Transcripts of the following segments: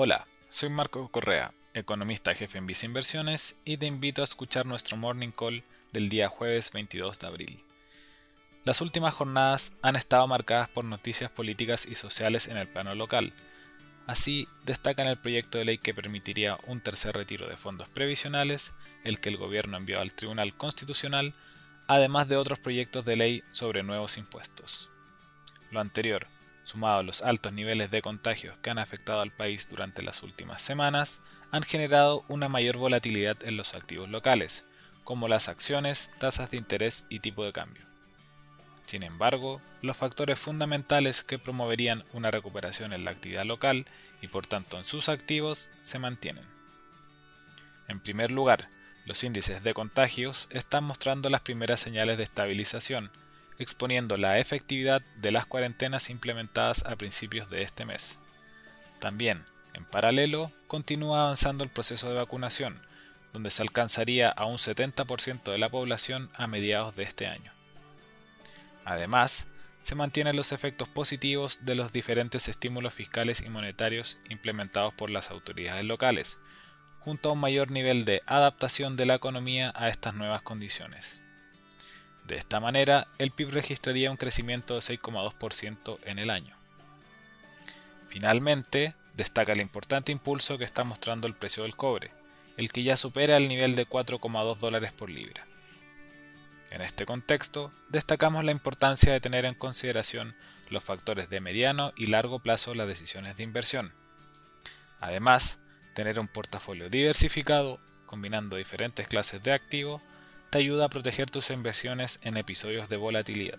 Hola, soy Marco Correa, economista jefe en Visa Inversiones y te invito a escuchar nuestro Morning Call del día jueves 22 de abril. Las últimas jornadas han estado marcadas por noticias políticas y sociales en el plano local. Así, destacan el proyecto de ley que permitiría un tercer retiro de fondos previsionales, el que el gobierno envió al Tribunal Constitucional, además de otros proyectos de ley sobre nuevos impuestos. Lo anterior, sumado los altos niveles de contagios que han afectado al país durante las últimas semanas, han generado una mayor volatilidad en los activos locales, como las acciones, tasas de interés y tipo de cambio. Sin embargo, los factores fundamentales que promoverían una recuperación en la actividad local y por tanto en sus activos se mantienen. En primer lugar, los índices de contagios están mostrando las primeras señales de estabilización, exponiendo la efectividad de las cuarentenas implementadas a principios de este mes. También, en paralelo, continúa avanzando el proceso de vacunación, donde se alcanzaría a un 70% de la población a mediados de este año. Además, se mantienen los efectos positivos de los diferentes estímulos fiscales y monetarios implementados por las autoridades locales, junto a un mayor nivel de adaptación de la economía a estas nuevas condiciones. De esta manera, el PIB registraría un crecimiento de 6,2% en el año. Finalmente, destaca el importante impulso que está mostrando el precio del cobre, el que ya supera el nivel de 4,2 dólares por libra. En este contexto, destacamos la importancia de tener en consideración los factores de mediano y largo plazo las decisiones de inversión. Además, tener un portafolio diversificado, combinando diferentes clases de activos, te ayuda a proteger tus inversiones en episodios de volatilidad.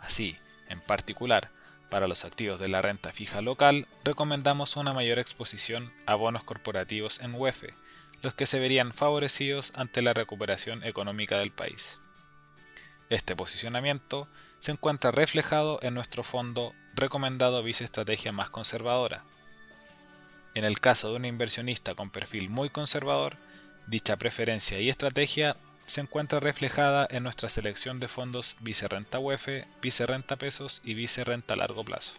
Así, en particular, para los activos de la renta fija local, recomendamos una mayor exposición a bonos corporativos en UEF, los que se verían favorecidos ante la recuperación económica del país. Este posicionamiento se encuentra reflejado en nuestro fondo recomendado Vice Estrategia más conservadora. En el caso de un inversionista con perfil muy conservador, Dicha preferencia y estrategia se encuentra reflejada en nuestra selección de fondos Vicerrenta UEF, Vicerrenta Pesos y Vicerrenta Largo Plazo.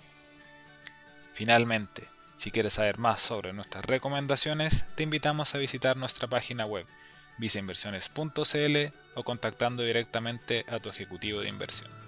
Finalmente, si quieres saber más sobre nuestras recomendaciones, te invitamos a visitar nuestra página web viceinversiones.cl o contactando directamente a tu ejecutivo de inversión.